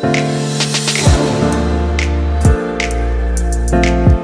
Come on.